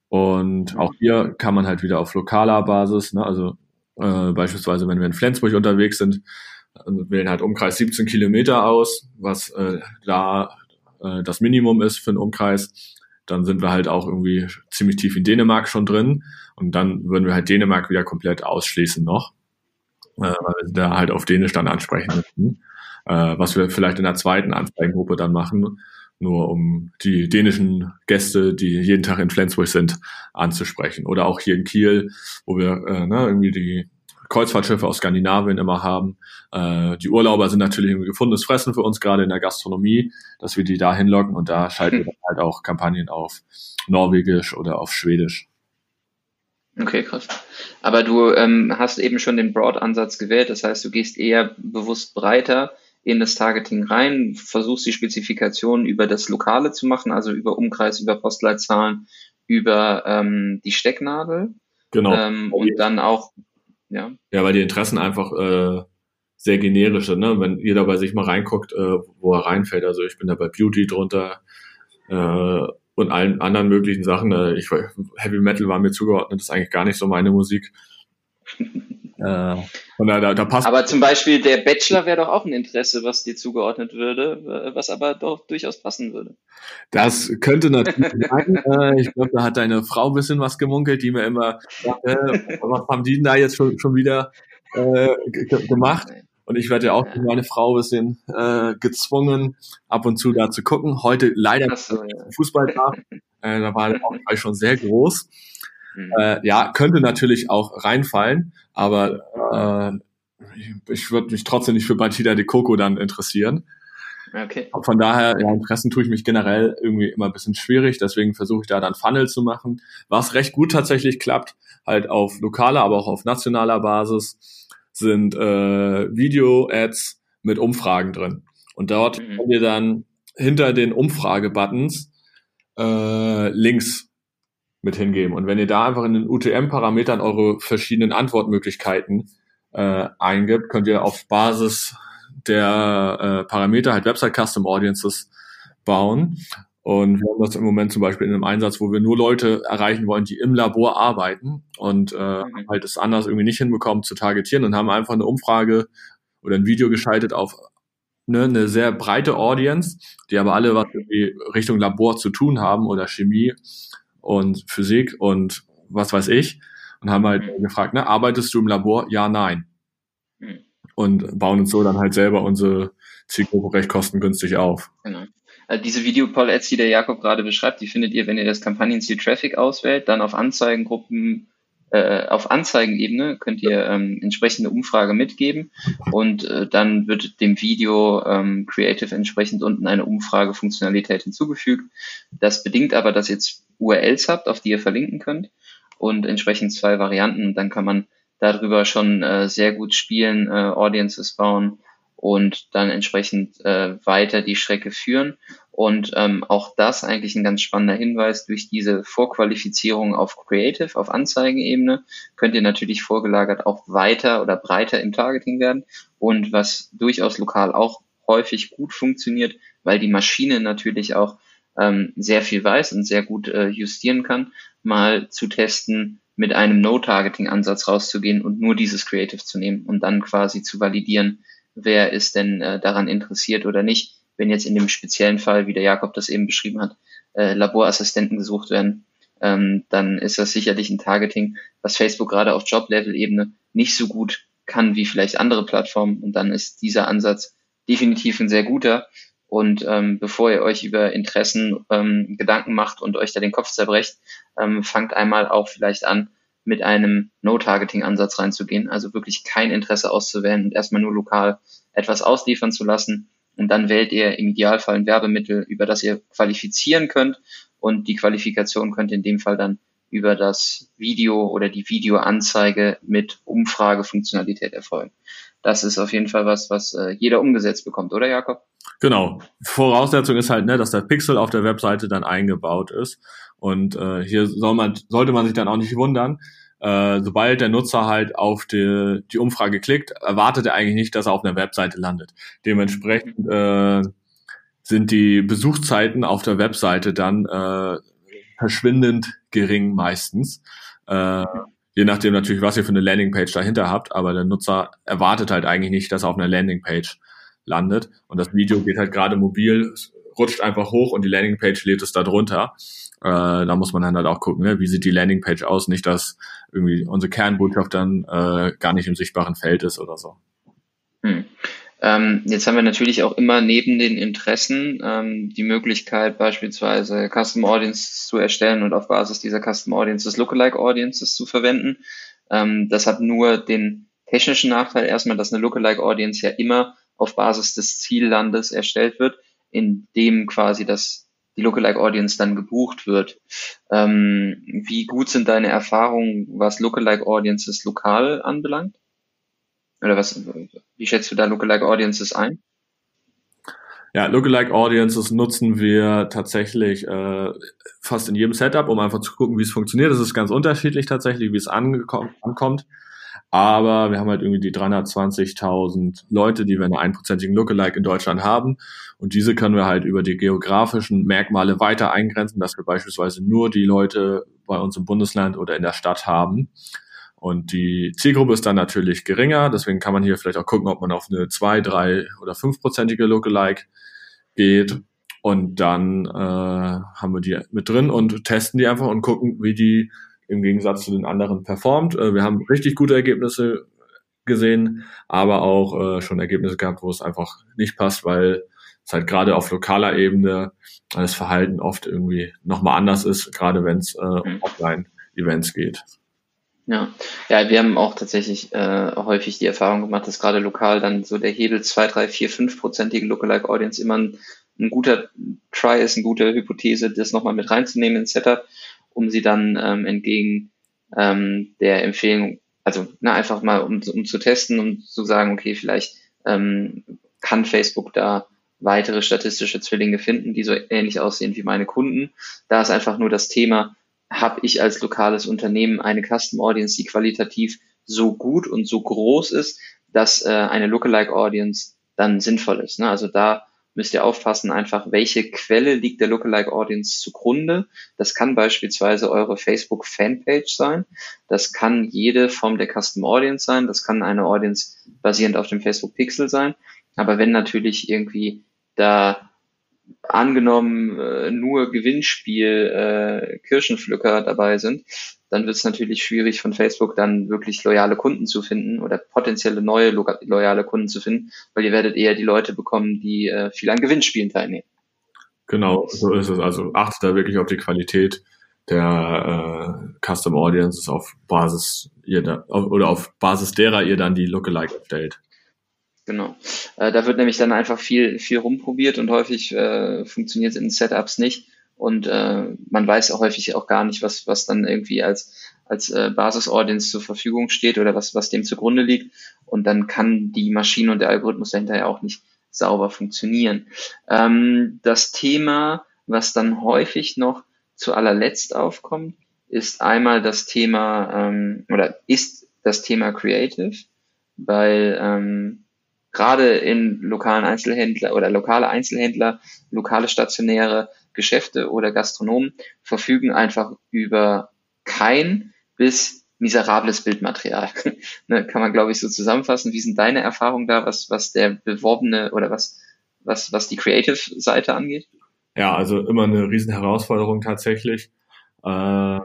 Und auch hier kann man halt wieder auf lokaler Basis, ne, also äh, beispielsweise, wenn wir in Flensburg unterwegs sind, also wählen halt Umkreis 17 Kilometer aus, was äh, da äh, das Minimum ist für einen Umkreis. Dann sind wir halt auch irgendwie ziemlich tief in Dänemark schon drin und dann würden wir halt Dänemark wieder komplett ausschließen noch, äh, weil wir da halt auf Dänisch dann ansprechen müssen. Äh, was wir vielleicht in der zweiten Anzeigengruppe dann machen, nur um die dänischen Gäste, die jeden Tag in Flensburg sind, anzusprechen. Oder auch hier in Kiel, wo wir äh, ne, irgendwie die Kreuzfahrtschiffe aus Skandinavien immer haben. Äh, die Urlauber sind natürlich ein gefundenes Fressen für uns, gerade in der Gastronomie, dass wir die da hinlocken und da schalten hm. wir halt auch Kampagnen auf Norwegisch oder auf Schwedisch. Okay, krass. Aber du ähm, hast eben schon den Broad-Ansatz gewählt, das heißt, du gehst eher bewusst breiter in das Targeting rein, versuchst die Spezifikation über das Lokale zu machen, also über Umkreis, über Postleitzahlen, über ähm, die Stecknadel. Genau. Ähm, und dann auch ja. Ja, weil die Interessen einfach äh, sehr generische, ne? Wenn jeder bei sich mal reinguckt, äh, wo er reinfällt. Also ich bin da bei Beauty drunter äh, und allen anderen möglichen Sachen. Äh, ich Heavy Metal war mir zugeordnet, ist eigentlich gar nicht so meine Musik. Äh, und da, da, da passt. Aber zum Beispiel der Bachelor wäre doch auch ein Interesse, was dir zugeordnet würde, was aber doch durchaus passen würde. Das könnte natürlich sein. Äh, ich glaube, da hat deine Frau ein bisschen was gemunkelt, die mir immer sagt, äh, was haben die denn da jetzt schon, schon wieder äh, gemacht? Und ich werde ja auch ja. meine Frau ein bisschen äh, gezwungen, ab und zu da zu gucken. Heute leider so, ja. Fußball da. Äh, da war der Aufschrei schon sehr groß. Mhm. Äh, ja, könnte natürlich auch reinfallen, aber äh, ich würde mich trotzdem nicht für Batida de Coco dann interessieren. Okay. Von daher, ja, Interessen tue ich mich generell irgendwie immer ein bisschen schwierig, deswegen versuche ich da dann Funnel zu machen. Was recht gut tatsächlich klappt, halt auf lokaler, aber auch auf nationaler Basis, sind äh, Video-Ads mit Umfragen drin. Und dort mhm. könnt ihr dann hinter den Umfrage-Buttons äh, Links mit hingeben. Und wenn ihr da einfach in den UTM-Parametern eure verschiedenen Antwortmöglichkeiten äh, eingibt, könnt ihr auf Basis der äh, Parameter halt Website Custom Audiences bauen. Und wir haben das im Moment zum Beispiel in einem Einsatz, wo wir nur Leute erreichen wollen, die im Labor arbeiten und äh, mhm. halt es anders irgendwie nicht hinbekommen zu targetieren und haben einfach eine Umfrage oder ein Video geschaltet auf ne, eine sehr breite Audience, die aber alle was irgendwie Richtung Labor zu tun haben oder Chemie und Physik und was weiß ich und haben halt mhm. gefragt, ne, arbeitest du im Labor? Ja, nein. Mhm. Und bauen uns so dann halt selber unsere Zielgruppe recht kostengünstig auf. Genau. Also diese Video-Poll-Ads, die der Jakob gerade beschreibt, die findet ihr, wenn ihr das Kampagnenziel Traffic auswählt, dann auf Anzeigengruppen äh, auf Anzeigenebene könnt ihr ähm, entsprechende Umfrage mitgeben und äh, dann wird dem Video ähm, Creative entsprechend unten eine Umfragefunktionalität hinzugefügt. Das bedingt aber, dass ihr jetzt URLs habt, auf die ihr verlinken könnt und entsprechend zwei Varianten. Dann kann man darüber schon äh, sehr gut spielen, äh, Audiences bauen und dann entsprechend äh, weiter die Strecke führen. Und ähm, auch das eigentlich ein ganz spannender Hinweis. Durch diese Vorqualifizierung auf Creative, auf Anzeigenebene, könnt ihr natürlich vorgelagert auch weiter oder breiter im Targeting werden. Und was durchaus lokal auch häufig gut funktioniert, weil die Maschine natürlich auch ähm, sehr viel weiß und sehr gut äh, justieren kann, mal zu testen, mit einem No-Targeting-Ansatz rauszugehen und nur dieses Creative zu nehmen und dann quasi zu validieren, wer ist denn äh, daran interessiert oder nicht. Wenn jetzt in dem speziellen Fall, wie der Jakob das eben beschrieben hat, äh, Laborassistenten gesucht werden, ähm, dann ist das sicherlich ein Targeting, was Facebook gerade auf Job-Level-Ebene nicht so gut kann wie vielleicht andere Plattformen. Und dann ist dieser Ansatz definitiv ein sehr guter. Und ähm, bevor ihr euch über Interessen ähm, Gedanken macht und euch da den Kopf zerbrecht, ähm, fangt einmal auch vielleicht an, mit einem No-Targeting-Ansatz reinzugehen, also wirklich kein Interesse auszuwählen und erstmal nur lokal etwas ausliefern zu lassen. Und dann wählt ihr im Idealfall ein Werbemittel, über das ihr qualifizieren könnt. Und die Qualifikation könnte in dem Fall dann über das Video oder die Videoanzeige mit Umfragefunktionalität erfolgen. Das ist auf jeden Fall was, was äh, jeder umgesetzt bekommt, oder Jakob? Genau. Voraussetzung ist halt, ne, dass der Pixel auf der Webseite dann eingebaut ist. Und äh, hier soll man, sollte man sich dann auch nicht wundern, äh, sobald der Nutzer halt auf die, die Umfrage klickt, erwartet er eigentlich nicht, dass er auf einer Webseite landet. Dementsprechend äh, sind die Besuchszeiten auf der Webseite dann äh, verschwindend gering meistens. Äh, je nachdem natürlich, was ihr für eine Landingpage dahinter habt, aber der Nutzer erwartet halt eigentlich nicht, dass er auf einer Landingpage landet. Und das Video geht halt gerade mobil, rutscht einfach hoch und die Landingpage lädt es da drunter. Äh, da muss man dann halt auch gucken, ne? wie sieht die Landingpage aus, nicht dass irgendwie unsere Kernbotschaft dann äh, gar nicht im sichtbaren Feld ist oder so. Hm. Ähm, jetzt haben wir natürlich auch immer neben den Interessen ähm, die Möglichkeit, beispielsweise Custom Audiences zu erstellen und auf Basis dieser Custom Audiences Lookalike Audiences zu verwenden. Ähm, das hat nur den technischen Nachteil erstmal, dass eine Lookalike Audience ja immer auf Basis des Ziellandes erstellt wird, in dem quasi das die Lookalike Audience dann gebucht wird. Ähm, wie gut sind deine Erfahrungen, was Lookalike Audiences lokal anbelangt? Oder was, wie schätzt du da Lookalike Audiences ein? Ja, Lookalike Audiences nutzen wir tatsächlich äh, fast in jedem Setup, um einfach zu gucken, wie es funktioniert. Das ist ganz unterschiedlich tatsächlich, wie es ankommt. Aber wir haben halt irgendwie die 320.000 Leute, die wir in einer einprozentigen Lookalike in Deutschland haben. Und diese können wir halt über die geografischen Merkmale weiter eingrenzen, dass wir beispielsweise nur die Leute bei uns im Bundesland oder in der Stadt haben. Und die Zielgruppe ist dann natürlich geringer. Deswegen kann man hier vielleicht auch gucken, ob man auf eine zwei, drei oder fünfprozentige Lookalike geht. Und dann äh, haben wir die mit drin und testen die einfach und gucken, wie die im Gegensatz zu den anderen performt. Äh, wir haben richtig gute Ergebnisse gesehen, aber auch äh, schon Ergebnisse gehabt, wo es einfach nicht passt, weil es halt gerade auf lokaler Ebene das Verhalten oft irgendwie nochmal anders ist, gerade wenn es äh, um mhm. Offline-Events geht. Ja. ja, wir haben auch tatsächlich äh, häufig die Erfahrung gemacht, dass gerade lokal dann so der Hebel 2, 3, 4, 5-prozentige Lookalike Audience immer ein, ein guter Try ist, eine gute Hypothese, das nochmal mit reinzunehmen ins Setup um sie dann ähm, entgegen ähm, der Empfehlung, also na, einfach mal um, um zu testen und zu sagen, okay, vielleicht ähm, kann Facebook da weitere statistische Zwillinge finden, die so ähnlich aussehen wie meine Kunden. Da ist einfach nur das Thema, habe ich als lokales Unternehmen eine Custom Audience, die qualitativ so gut und so groß ist, dass äh, eine Lookalike Audience dann sinnvoll ist. Ne? Also da müsst ihr aufpassen, einfach welche Quelle liegt der Lookalike Audience zugrunde. Das kann beispielsweise eure Facebook Fanpage sein. Das kann jede Form der Custom Audience sein. Das kann eine Audience basierend auf dem Facebook Pixel sein. Aber wenn natürlich irgendwie da angenommen äh, nur Gewinnspiel äh, Kirschenpflücker dabei sind, dann wird es natürlich schwierig von Facebook dann wirklich loyale Kunden zu finden oder potenzielle neue lo loyale Kunden zu finden, weil ihr werdet eher die Leute bekommen, die äh, viel an Gewinnspielen teilnehmen. Genau, so ist es. Also achtet da wirklich auf die Qualität der äh, Custom Audiences auf Basis ihr da, oder auf Basis derer ihr dann die Lookalike erstellt. Genau. Äh, da wird nämlich dann einfach viel, viel rumprobiert und häufig äh, funktioniert es in Setups nicht. Und äh, man weiß auch häufig auch gar nicht, was, was dann irgendwie als, als äh, Basis-Audience zur Verfügung steht oder was, was dem zugrunde liegt. Und dann kann die Maschine und der Algorithmus dahinter ja auch nicht sauber funktionieren. Ähm, das Thema, was dann häufig noch zu allerletzt aufkommt, ist einmal das Thema ähm, oder ist das Thema Creative, weil ähm, gerade in lokalen Einzelhändler oder lokale Einzelhändler, lokale stationäre Geschäfte oder Gastronomen verfügen einfach über kein bis miserables Bildmaterial. ne, kann man, glaube ich, so zusammenfassen. Wie sind deine Erfahrungen da, was, was der beworbene oder was, was, was die Creative-Seite angeht? Ja, also immer eine riesen Herausforderung tatsächlich. Äh,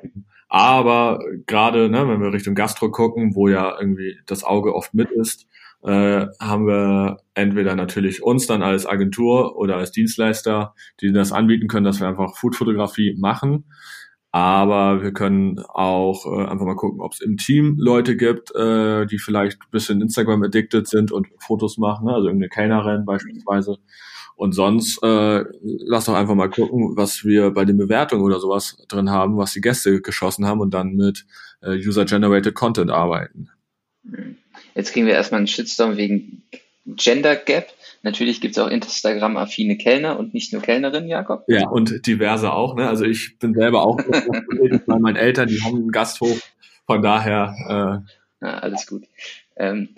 aber gerade, ne, wenn wir Richtung Gastro gucken, wo ja irgendwie das Auge oft mit ist, äh, haben wir entweder natürlich uns dann als Agentur oder als Dienstleister, die das anbieten können, dass wir einfach Foodfotografie machen. Aber wir können auch äh, einfach mal gucken, ob es im Team Leute gibt, äh, die vielleicht ein bisschen Instagram addicted sind und Fotos machen, ne? also irgendeine Kellnerin beispielsweise. Und sonst äh, lass doch einfach mal gucken, was wir bei den Bewertungen oder sowas drin haben, was die Gäste geschossen haben und dann mit äh, User-Generated Content arbeiten. Mhm. Jetzt kriegen wir erstmal einen Shitstorm wegen Gender Gap. Natürlich gibt es auch Instagram-affine Kellner und nicht nur Kellnerinnen, Jakob. Ja, und diverse auch. Ne? Also ich bin selber auch bei meinen Eltern, die haben einen Gasthof. Von daher. Äh, ja, alles gut. Ähm,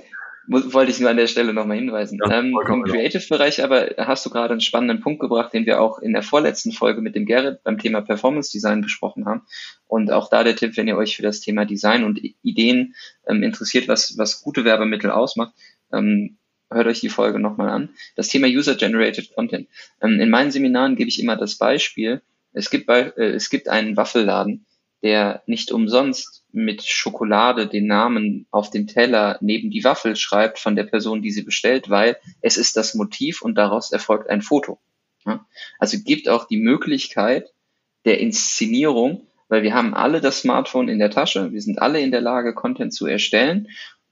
wollte ich nur an der Stelle nochmal hinweisen. Ja, ähm, Im Creative-Bereich aber hast du gerade einen spannenden Punkt gebracht, den wir auch in der vorletzten Folge mit dem Gerrit beim Thema Performance Design besprochen haben. Und auch da der Tipp, wenn ihr euch für das Thema Design und Ideen ähm, interessiert, was, was gute Werbemittel ausmacht, ähm, hört euch die Folge nochmal an. Das Thema User-Generated Content. Ähm, in meinen Seminaren gebe ich immer das Beispiel, es gibt, bei, äh, es gibt einen Waffelladen, der nicht umsonst mit Schokolade den Namen auf den Teller neben die Waffel schreibt von der Person, die sie bestellt, weil es ist das Motiv und daraus erfolgt ein Foto. Also gibt auch die Möglichkeit der Inszenierung, weil wir haben alle das Smartphone in der Tasche, wir sind alle in der Lage, Content zu erstellen.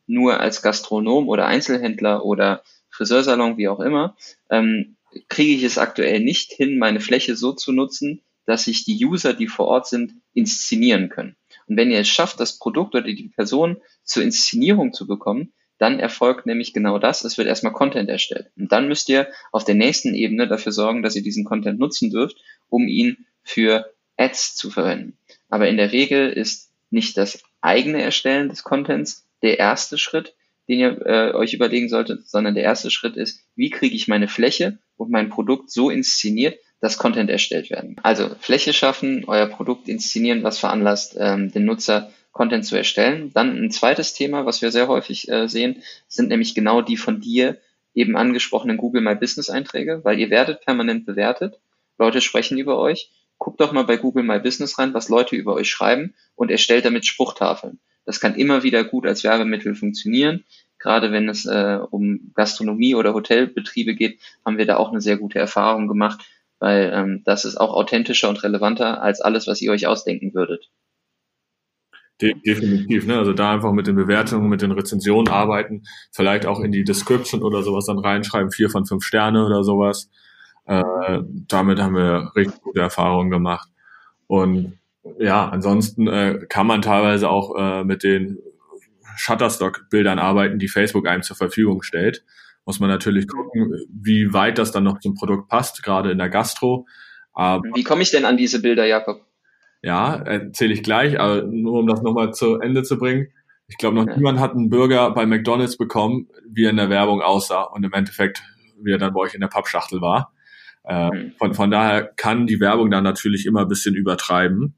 Nur als Gastronom oder Einzelhändler oder Friseursalon, wie auch immer, ähm, kriege ich es aktuell nicht hin, meine Fläche so zu nutzen, dass sich die User, die vor Ort sind, inszenieren können. Und wenn ihr es schafft, das Produkt oder die Person zur Inszenierung zu bekommen, dann erfolgt nämlich genau das. Es wird erstmal Content erstellt. Und dann müsst ihr auf der nächsten Ebene dafür sorgen, dass ihr diesen Content nutzen dürft, um ihn für Ads zu verwenden. Aber in der Regel ist nicht das eigene Erstellen des Contents der erste Schritt, den ihr äh, euch überlegen solltet, sondern der erste Schritt ist, wie kriege ich meine Fläche und mein Produkt so inszeniert, dass Content erstellt werden. Also Fläche schaffen, euer Produkt inszenieren, was veranlasst, ähm, den Nutzer Content zu erstellen. Dann ein zweites Thema, was wir sehr häufig äh, sehen, sind nämlich genau die von dir eben angesprochenen Google My Business Einträge, weil ihr werdet permanent bewertet. Leute sprechen über euch. Guckt doch mal bei Google My Business rein, was Leute über euch schreiben und erstellt damit Spruchtafeln. Das kann immer wieder gut als Werbemittel funktionieren. Gerade wenn es äh, um Gastronomie oder Hotelbetriebe geht, haben wir da auch eine sehr gute Erfahrung gemacht, weil ähm, das ist auch authentischer und relevanter als alles, was ihr euch ausdenken würdet. definitiv, ne? Also da einfach mit den Bewertungen, mit den Rezensionen arbeiten, vielleicht auch in die Description oder sowas dann reinschreiben, vier von fünf Sterne oder sowas. Äh, damit haben wir richtig gute Erfahrungen gemacht. Und ja, ansonsten äh, kann man teilweise auch äh, mit den Shutterstock-Bildern arbeiten, die Facebook einem zur Verfügung stellt muss man natürlich gucken, wie weit das dann noch zum Produkt passt, gerade in der Gastro. Aber, wie komme ich denn an diese Bilder, Jakob? Ja, erzähle ich gleich, aber nur um das nochmal zu Ende zu bringen. Ich glaube, noch ja. niemand hat einen Burger bei McDonalds bekommen, wie er in der Werbung aussah und im Endeffekt, wie er dann bei euch in der Pappschachtel war. Äh, von, von daher kann die Werbung dann natürlich immer ein bisschen übertreiben.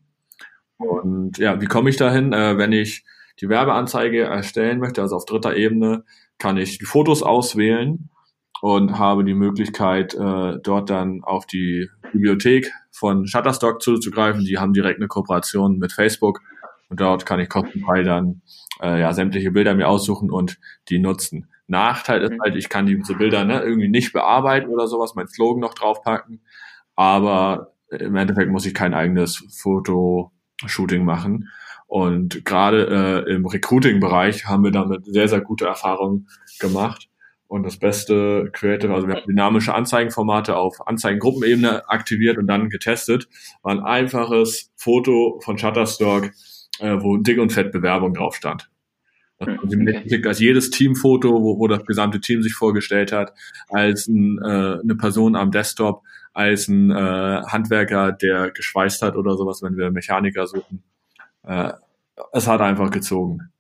Und ja, wie komme ich dahin, äh, wenn ich die Werbeanzeige erstellen möchte, also auf dritter Ebene, kann ich die Fotos auswählen und habe die Möglichkeit, äh, dort dann auf die Bibliothek von Shutterstock zuzugreifen. Die haben direkt eine Kooperation mit Facebook und dort kann ich kostenfrei dann äh, ja, sämtliche Bilder mir aussuchen und die nutzen. Nachteil ist halt, ich kann diese Bilder ne, irgendwie nicht bearbeiten oder sowas, mein Slogan noch draufpacken, aber im Endeffekt muss ich kein eigenes Fotoshooting machen. Und gerade äh, im Recruiting-Bereich haben wir damit sehr, sehr gute Erfahrungen gemacht. Und das beste Creative, also wir haben dynamische Anzeigenformate auf Anzeigengruppenebene aktiviert und dann getestet, war ein einfaches Foto von Shutterstock, äh, wo dick und fett Bewerbung drauf stand. Hm, also okay. als jedes Teamfoto, wo, wo das gesamte Team sich vorgestellt hat, als ein, äh, eine Person am Desktop, als ein äh, Handwerker, der geschweißt hat oder sowas, wenn wir Mechaniker suchen. Äh, es hat einfach gezogen.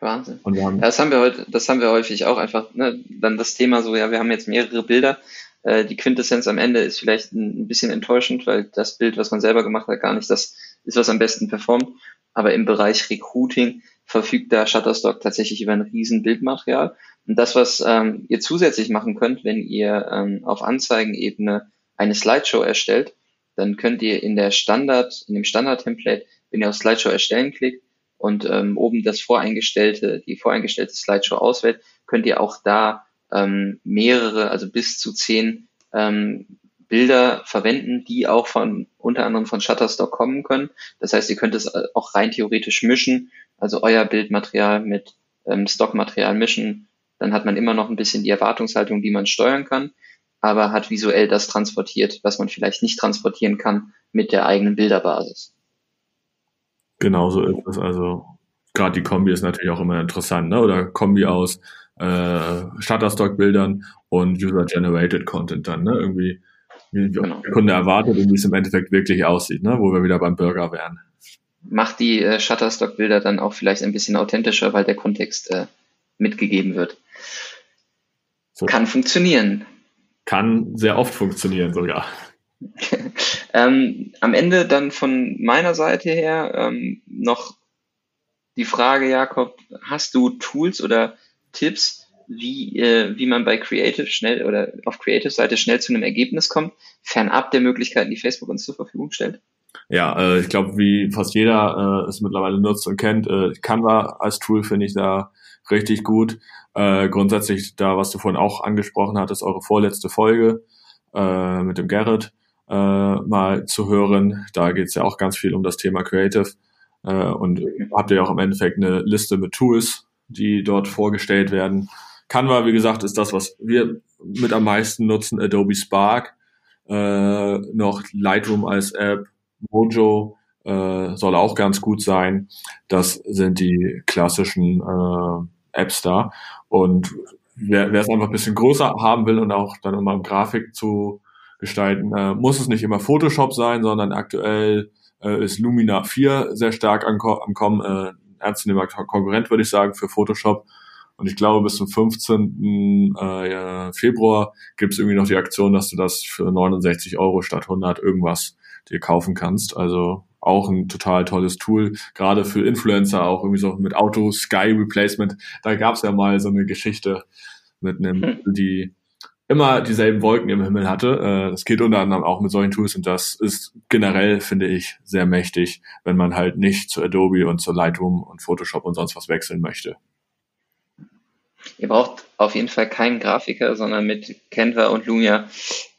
Wahnsinn. Und haben, das haben wir heute, das haben wir häufig auch einfach, ne, dann das Thema so, ja, wir haben jetzt mehrere Bilder. Äh, die Quintessenz am Ende ist vielleicht ein, ein bisschen enttäuschend, weil das Bild, was man selber gemacht hat, gar nicht das ist, was am besten performt. Aber im Bereich Recruiting verfügt da Shutterstock tatsächlich über ein riesen Bildmaterial. Und das, was ähm, ihr zusätzlich machen könnt, wenn ihr ähm, auf Anzeigenebene eine Slideshow erstellt, dann könnt ihr in der Standard, in dem Standard-Template, wenn ihr auf Slideshow erstellen klickt und ähm, oben das voreingestellte, die voreingestellte Slideshow auswählt, könnt ihr auch da ähm, mehrere, also bis zu zehn ähm, Bilder verwenden, die auch von unter anderem von Shutterstock kommen können. Das heißt, ihr könnt es äh, auch rein theoretisch mischen, also euer Bildmaterial mit ähm, Stockmaterial mischen. Dann hat man immer noch ein bisschen die Erwartungshaltung, die man steuern kann, aber hat visuell das transportiert, was man vielleicht nicht transportieren kann mit der eigenen Bilderbasis. Genau so ist es. Also gerade die Kombi ist natürlich auch immer interessant, ne? Oder Kombi aus äh, Shutterstock-Bildern und User-Generated Content dann, ne? Irgendwie wie genau. der Kunde erwartet und wie es im Endeffekt wirklich aussieht, ne? wo wir wieder beim Burger wären. Macht die äh, Shutterstock-Bilder dann auch vielleicht ein bisschen authentischer, weil der Kontext äh, mitgegeben wird. So. Kann funktionieren. Kann sehr oft funktionieren sogar. ähm, am Ende dann von meiner Seite her ähm, noch die Frage, Jakob, hast du Tools oder Tipps, wie, äh, wie man bei Creative schnell oder auf Creative-Seite schnell zu einem Ergebnis kommt, fernab der Möglichkeiten, die Facebook uns zur Verfügung stellt? Ja, äh, ich glaube, wie fast jeder äh, es mittlerweile nutzt und kennt, äh, Canva als Tool finde ich da richtig gut. Äh, grundsätzlich da, was du vorhin auch angesprochen hattest, eure vorletzte Folge äh, mit dem Garrett äh, mal zu hören. Da geht es ja auch ganz viel um das Thema Creative. Äh, und habt ihr auch im Endeffekt eine Liste mit Tools, die dort vorgestellt werden. Canva, wie gesagt, ist das, was wir mit am meisten nutzen. Adobe Spark, äh, noch Lightroom als App, Mojo äh, soll auch ganz gut sein. Das sind die klassischen äh, Apps da. Und wer, es einfach ein bisschen größer haben will und auch dann immer Grafik zu gestalten, äh, muss es nicht immer Photoshop sein, sondern aktuell äh, ist Lumina 4 sehr stark am, am Kommen. Äh, ernstzunehmer Konkurrent, würde ich sagen, für Photoshop. Und ich glaube, bis zum 15. Äh, Februar gibt es irgendwie noch die Aktion, dass du das für 69 Euro statt 100 irgendwas dir kaufen kannst. Also auch ein total tolles Tool, gerade für Influencer, auch irgendwie so mit Auto Sky Replacement. Da gab es ja mal so eine Geschichte mit einem, hm. die immer dieselben Wolken im Himmel hatte. Äh, das geht unter anderem auch mit solchen Tools und das ist generell, finde ich, sehr mächtig, wenn man halt nicht zu Adobe und zu Lightroom und Photoshop und sonst was wechseln möchte. Ihr braucht auf jeden Fall keinen Grafiker, sondern mit Canva und Lumia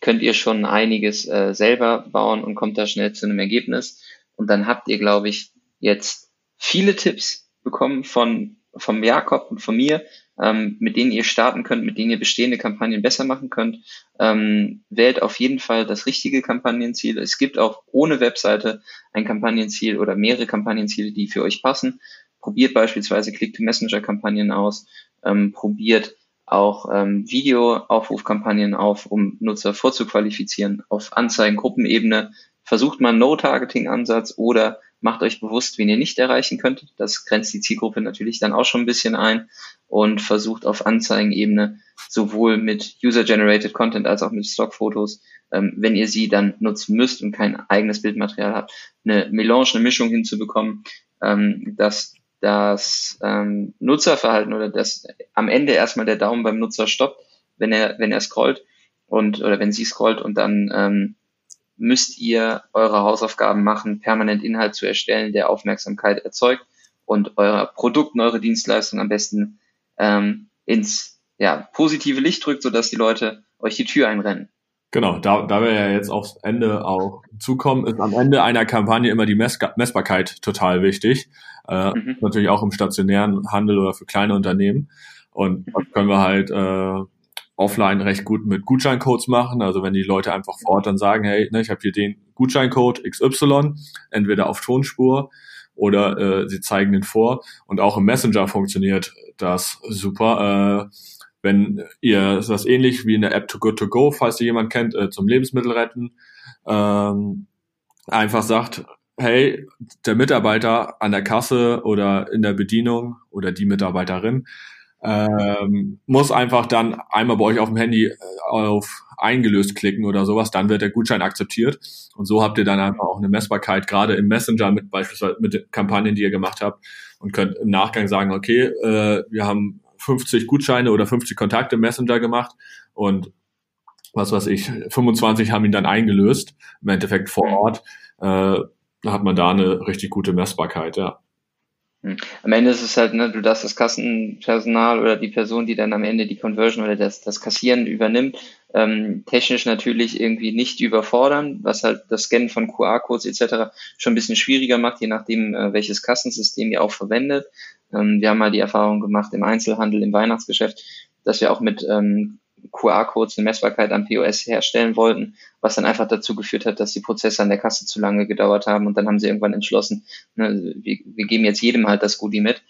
könnt ihr schon einiges äh, selber bauen und kommt da schnell zu einem Ergebnis. Und dann habt ihr, glaube ich, jetzt viele Tipps bekommen von vom Jakob und von mir, ähm, mit denen ihr starten könnt, mit denen ihr bestehende Kampagnen besser machen könnt. Ähm, wählt auf jeden Fall das richtige Kampagnenziel. Es gibt auch ohne Webseite ein Kampagnenziel oder mehrere Kampagnenziele, die für euch passen. Probiert beispielsweise Click-to-Messenger-Kampagnen aus ähm, probiert auch ähm, Video-Aufrufkampagnen auf, um Nutzer vorzuqualifizieren. Auf Anzeigen-Gruppenebene versucht man No-Targeting-Ansatz oder macht euch bewusst, wen ihr nicht erreichen könnt. Das grenzt die Zielgruppe natürlich dann auch schon ein bisschen ein und versucht auf Anzeigenebene sowohl mit User-Generated Content als auch mit Stockfotos, ähm, wenn ihr sie dann nutzen müsst und kein eigenes Bildmaterial habt, eine Melange, eine Mischung hinzubekommen, ähm, dass das ähm, Nutzerverhalten oder das am Ende erstmal der Daumen beim Nutzer stoppt, wenn er, wenn er scrollt und oder wenn sie scrollt und dann ähm, müsst ihr eure Hausaufgaben machen, permanent Inhalt zu erstellen, der Aufmerksamkeit erzeugt und euer Produkt und eure Dienstleistung am besten ähm, ins ja, positive Licht drückt, sodass die Leute euch die Tür einrennen. Genau, da, da wir ja jetzt aufs Ende auch zukommen, ist am Ende einer Kampagne immer die Mess Messbarkeit total wichtig. Äh, mhm. Natürlich auch im stationären Handel oder für kleine Unternehmen. Und das können wir halt äh, offline recht gut mit Gutscheincodes machen. Also wenn die Leute einfach vor Ort dann sagen, hey, ne, ich habe hier den Gutscheincode XY, entweder auf Tonspur oder äh, sie zeigen den vor. Und auch im Messenger funktioniert das super. Äh, wenn ihr das ähnlich wie in der App To Good To Go, falls ihr jemand kennt, äh, zum Lebensmittel retten, ähm, einfach sagt, hey, der Mitarbeiter an der Kasse oder in der Bedienung oder die Mitarbeiterin ähm, muss einfach dann einmal bei euch auf dem Handy äh, auf eingelöst klicken oder sowas, dann wird der Gutschein akzeptiert. Und so habt ihr dann einfach auch eine Messbarkeit, gerade im Messenger mit beispielsweise mit Kampagnen, die ihr gemacht habt und könnt im Nachgang sagen, okay, äh, wir haben 50 Gutscheine oder 50 Kontakte im Messenger gemacht und was weiß ich, 25 haben ihn dann eingelöst, im Endeffekt vor Ort, äh, hat man da eine richtig gute Messbarkeit, ja. Hm. Am Ende ist es halt, ne, du darfst das Kassenpersonal oder die Person, die dann am Ende die Conversion oder das, das Kassieren übernimmt, ähm, technisch natürlich irgendwie nicht überfordern, was halt das Scannen von QR-Codes etc. schon ein bisschen schwieriger macht, je nachdem, äh, welches Kassensystem ihr auch verwendet. Ähm, wir haben mal die Erfahrung gemacht im Einzelhandel, im Weihnachtsgeschäft, dass wir auch mit ähm, QR-Codes eine Messbarkeit am POS herstellen wollten, was dann einfach dazu geführt hat, dass die Prozesse an der Kasse zu lange gedauert haben und dann haben sie irgendwann entschlossen, ne, wir, wir geben jetzt jedem halt das Goodie mit.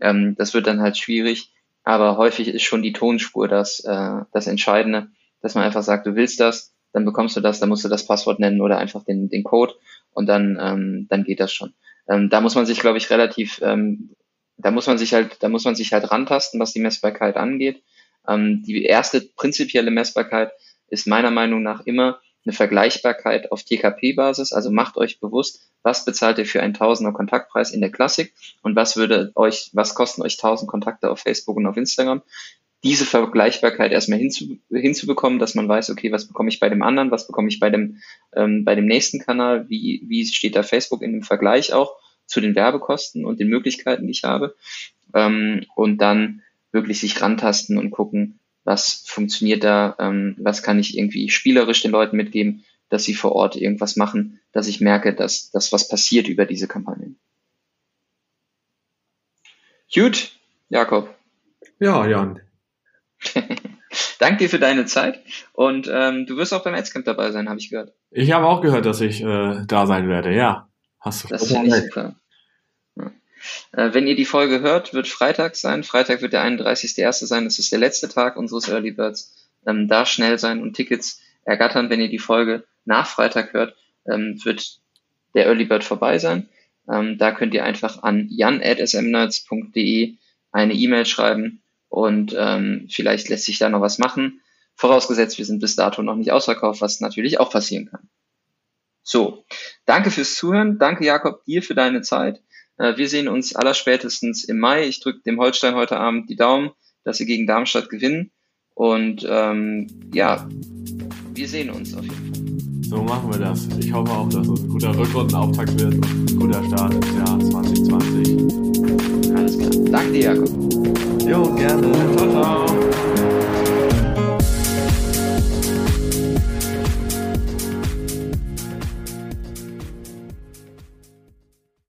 Ähm, das wird dann halt schwierig, aber häufig ist schon die Tonspur das, äh, das Entscheidende, dass man einfach sagt, du willst das, dann bekommst du das, dann musst du das Passwort nennen oder einfach den, den Code und dann, ähm, dann geht das schon. Ähm, da muss man sich, glaube ich, relativ, ähm, da muss man sich halt, da muss man sich halt rantasten, was die Messbarkeit angeht ähm, die erste prinzipielle Messbarkeit ist meiner Meinung nach immer eine Vergleichbarkeit auf TKP-Basis. Also macht euch bewusst, was bezahlt ihr für einen Tausender Kontaktpreis in der Klassik und was würde euch, was kosten euch 1000 Kontakte auf Facebook und auf Instagram? Diese Vergleichbarkeit erstmal hinzu, hinzubekommen, dass man weiß, okay, was bekomme ich bei dem anderen, was bekomme ich bei dem, ähm, bei dem nächsten Kanal, wie, wie steht da Facebook in dem Vergleich auch zu den Werbekosten und den Möglichkeiten, die ich habe. Ähm, und dann wirklich sich rantasten und gucken, was funktioniert da, ähm, was kann ich irgendwie spielerisch den Leuten mitgeben, dass sie vor Ort irgendwas machen, dass ich merke, dass, dass was passiert über diese Kampagnen. Gut, Jakob. Ja, Jan. Danke dir für deine Zeit und ähm, du wirst auch beim Adscamp dabei sein, habe ich gehört. Ich habe auch gehört, dass ich äh, da sein werde, ja. Hast du das finde ich super. Äh, wenn ihr die Folge hört, wird Freitag sein. Freitag wird der 31.01. sein. Das ist der letzte Tag unseres Early Birds. Ähm, da schnell sein und Tickets ergattern. Wenn ihr die Folge nach Freitag hört, ähm, wird der Early Bird vorbei sein. Ähm, da könnt ihr einfach an jan.smnerds.de eine E-Mail schreiben und ähm, vielleicht lässt sich da noch was machen. Vorausgesetzt, wir sind bis dato noch nicht ausverkauft, was natürlich auch passieren kann. So, danke fürs Zuhören. Danke, Jakob, dir für deine Zeit. Äh, wir sehen uns allerspätestens im Mai. Ich drücke dem Holstein heute Abend die Daumen, dass sie gegen Darmstadt gewinnen. Und ähm, ja, wir sehen uns auf jeden Fall. So machen wir das. Ich hoffe auch, dass es ein guter Rückrundenauftakt wird und ein guter Start ins Jahr 2020. Alles klar. Danke dir, Jakob. Jo, gerne. Ciao, ciao.